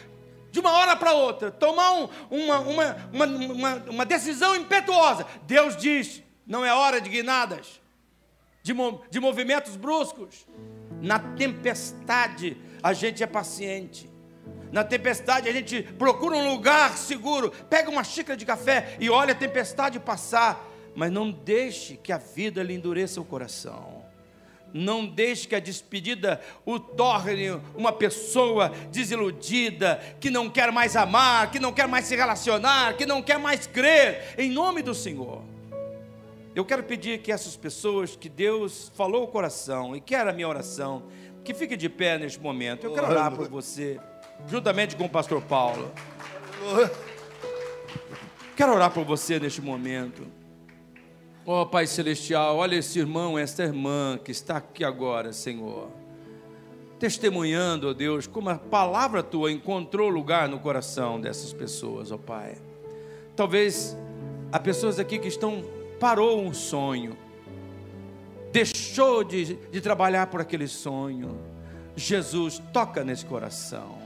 de uma hora para outra, tomar um, uma, uma, uma, uma, decisão impetuosa. Deus diz: não é hora de guinadas, de, de movimentos bruscos. Na tempestade, a gente é paciente. Na tempestade, a gente procura um lugar seguro, pega uma xícara de café e olha a tempestade passar. Mas não deixe que a vida lhe endureça o coração. Não deixe que a despedida o torne uma pessoa desiludida, que não quer mais amar, que não quer mais se relacionar, que não quer mais crer, em nome do Senhor. Eu quero pedir que essas pessoas que Deus falou o coração e quer a minha oração, que fique de pé neste momento. Eu quero orar por você, juntamente com o pastor Paulo. Quero orar por você neste momento. Ó oh, Pai Celestial, olha esse irmão, esta irmã que está aqui agora, Senhor. Testemunhando, ó oh Deus, como a palavra tua encontrou lugar no coração dessas pessoas, ó oh Pai. Talvez há pessoas aqui que estão, parou um sonho, deixou de, de trabalhar por aquele sonho. Jesus, toca nesse coração.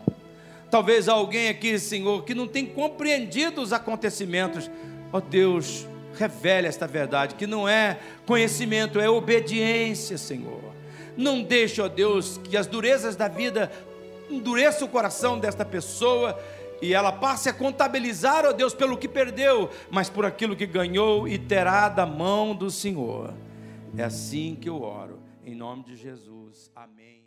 Talvez alguém aqui, Senhor, que não tem compreendido os acontecimentos, ó Deus, revele esta verdade, que não é conhecimento, é obediência, Senhor. Não deixe, ó Deus, que as durezas da vida endureça o coração desta pessoa e ela passe a contabilizar, ó Deus, pelo que perdeu, mas por aquilo que ganhou e terá da mão do Senhor. É assim que eu oro, em nome de Jesus. Amém.